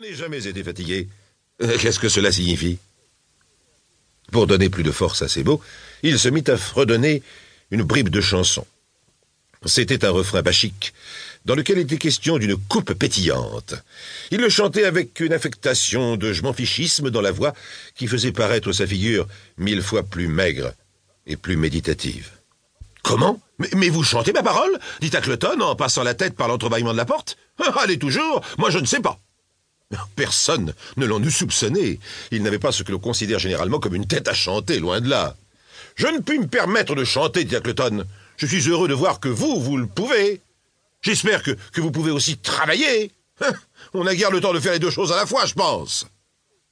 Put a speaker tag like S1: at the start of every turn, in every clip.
S1: n'ai jamais été fatigué. Euh, Qu'est-ce que cela signifie? Pour donner plus de force à ses mots, il se mit à fredonner une bribe de chanson. C'était un refrain bachique, dans lequel était question d'une coupe pétillante. Il le chantait avec une affectation de je m'en fichisme dans la voix qui faisait paraître sa figure mille fois plus maigre et plus méditative. Comment? Mais, vous chantez ma parole? dit Tackleton en passant la tête par l'entrebâillement de la porte. Allez toujours, moi je ne sais pas. Personne ne l'en eût soupçonné. Il n'avait pas ce que l'on considère généralement comme une tête à chanter, loin de là. Je ne puis me permettre de chanter, dit Tackleton. Je suis heureux de voir que vous, vous le pouvez. J'espère que, que vous pouvez aussi travailler. Hein, On n'a guère le temps de faire les deux choses à la fois, je pense.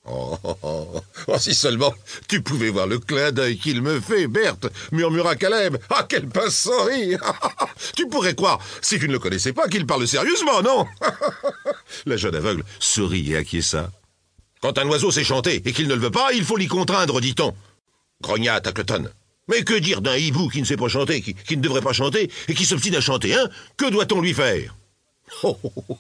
S1: Oh, oh, oh, oh, si seulement tu pouvais voir le clin d'œil qu'il me fait, Berthe, murmura Caleb. Ah, quel pince sans Tu pourrais croire, si tu ne le connaissais pas, qu'il parle sérieusement, non? La jeune aveugle sourit et acquiesça. Quand un oiseau sait chanter et qu'il ne le veut pas, il faut l'y contraindre, dit-on. Grogna Tackleton. Mais que dire d'un hibou qui ne sait pas chanter, qui, ne devrait pas chanter, et qui s'obstine à chanter, hein? Que doit-on lui faire? Oh, oh, oh,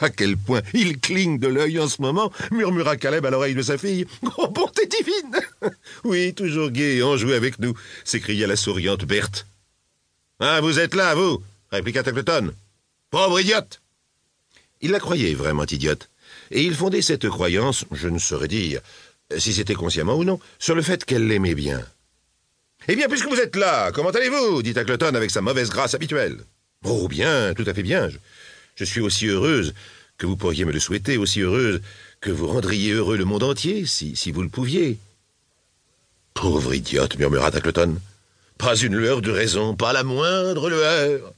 S1: À quel point il cligne de l'œil en ce moment, murmura Caleb à l'oreille de sa fille. Oh, bonté divine Oui, toujours gai et enjoué avec nous, s'écria la souriante Berthe. Ah, vous êtes là, vous répliqua Tackleton. Pauvre idiote Il la croyait vraiment idiote, et il fondait cette croyance, je ne saurais dire, si c'était consciemment ou non, sur le fait qu'elle l'aimait bien. Eh bien, puisque vous êtes là, comment allez-vous? dit Tackleton avec sa mauvaise grâce habituelle. Oh, bien, tout à fait bien. Je, je suis aussi heureuse que vous pourriez me le souhaiter, aussi heureuse que vous rendriez heureux le monde entier, si, vous le pouviez. Pauvre idiote, murmura Tackleton. Pas une lueur de raison, pas la moindre lueur.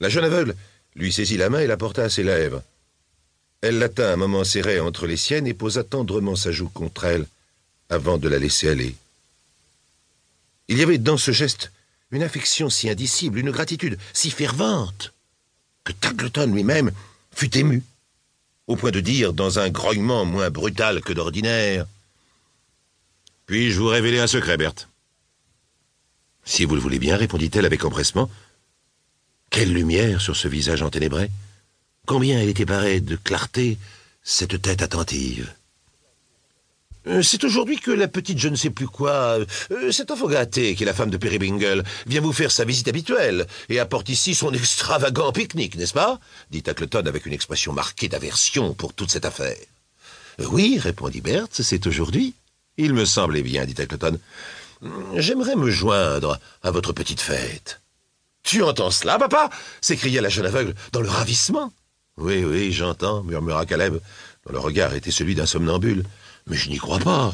S1: La jeune aveugle lui saisit la main et la porta à ses lèvres. Elle la tint un moment serrée entre les siennes et posa tendrement sa joue contre elle avant de la laisser aller. Il y avait dans ce geste une affection si indicible, une gratitude si fervente, que Tackleton lui-même fut ému, au point de dire, dans un grognement moins brutal que d'ordinaire, Puis-je vous révéler un secret, Berthe? Si vous le voulez bien, répondit-elle avec empressement. Quelle lumière sur ce visage enténébré Combien elle était parée de clarté, cette tête attentive c'est aujourd'hui que la petite je ne sais plus quoi, euh, cette enfant gâtée qui est la femme de Peribingle, vient vous faire sa visite habituelle et apporte ici son extravagant pique-nique, n'est-ce pas? dit Tackleton avec une expression marquée d'aversion pour toute cette affaire. Euh, Oui, répondit Berthe, c'est aujourd'hui. Il me semblait bien, dit Tackleton. J'aimerais me joindre à votre petite fête. Tu entends cela, papa? s'écria la jeune aveugle dans le ravissement. Oui, oui, j'entends, murmura Caleb, dont le regard était celui d'un somnambule. Mais je n'y crois pas.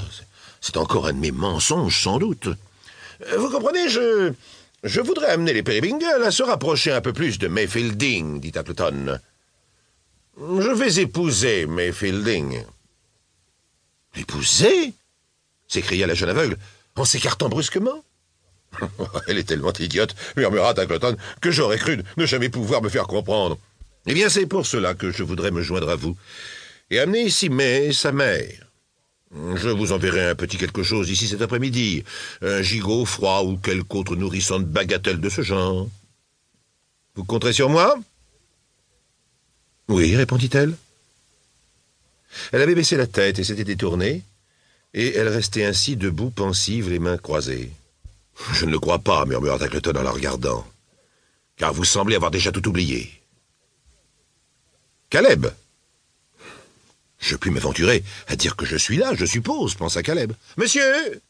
S1: C'est encore un de mes mensonges, sans doute. Euh, Vous comprenez, je. Je voudrais amener les Periwinkle à se rapprocher un peu plus de Mayfielding, dit Appleton. Je vais épouser Mayfielding. Épouser? s'écria la jeune aveugle en s'écartant brusquement. Elle est tellement idiote, murmura Tackleton, que j'aurais cru ne jamais pouvoir me faire comprendre. Eh bien, c'est pour cela que je voudrais me joindre à vous et amener ici May, sa mère. Je vous enverrai un petit quelque chose ici cet après-midi, un gigot froid ou quelque autre nourrissante bagatelle de ce genre. Vous compterez sur moi? Oui, répondit-elle. Elle avait baissé la tête et s'était détournée, et elle restait ainsi debout, pensive, les mains croisées. Je ne le crois pas, murmura Tackleton en la regardant, car vous semblez avoir déjà tout oublié. Caleb Je puis m'aventurer à dire que je suis là, je suppose, pensa Caleb. Monsieur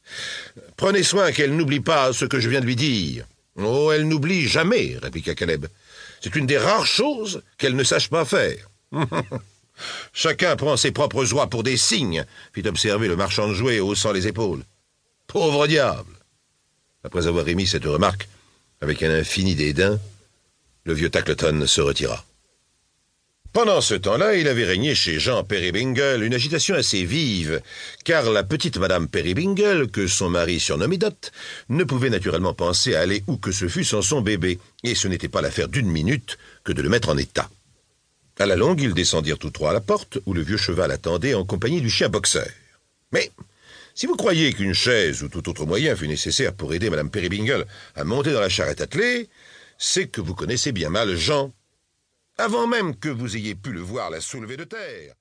S1: Prenez soin qu'elle n'oublie pas ce que je viens de lui dire. Oh, elle n'oublie jamais, répliqua Caleb. C'est une des rares choses qu'elle ne sache pas faire. Chacun prend ses propres oies pour des signes, fit observer le marchand de jouets haussant les épaules. Pauvre diable Après avoir émis cette remarque, avec un infini dédain, le vieux Tackleton se retira. Pendant ce temps-là, il avait régné chez Jean Peribingle une agitation assez vive, car la petite Madame Peribingle, que son mari surnommait Dot, ne pouvait naturellement penser à aller où que ce fût sans son bébé, et ce n'était pas l'affaire d'une minute que de le mettre en état. À la longue, ils descendirent tous trois à la porte, où le vieux cheval attendait en compagnie du chien boxeur. Mais, si vous croyez qu'une chaise ou tout autre moyen fut nécessaire pour aider Madame Peribingle à monter dans la charrette attelée, c'est que vous connaissez bien mal Jean, avant même que vous ayez pu le voir la soulever de terre.